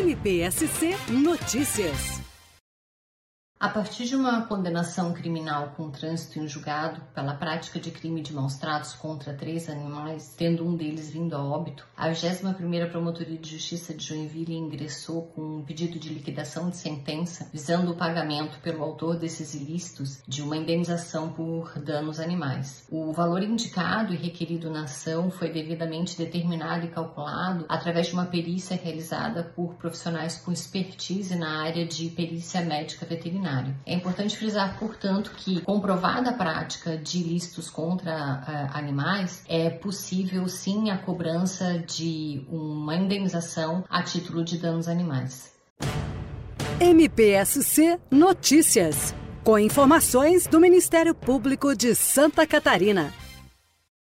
NPSC Notícias. A partir de uma condenação criminal com trânsito em julgado pela prática de crime de maus tratos contra três animais, tendo um deles vindo a óbito, a 21ª Promotoria de Justiça de Joinville ingressou com um pedido de liquidação de sentença visando o pagamento pelo autor desses ilícitos de uma indenização por danos animais. O valor indicado e requerido na ação foi devidamente determinado e calculado através de uma perícia realizada por profissionais com expertise na área de perícia médica veterinária É importante frisar, portanto, que comprovada a prática de ilícitos contra uh, animais, é possível sim a cobrança de uma indenização a título de danos animais. MPSC Notícias, com informações do Ministério Público de Santa Catarina.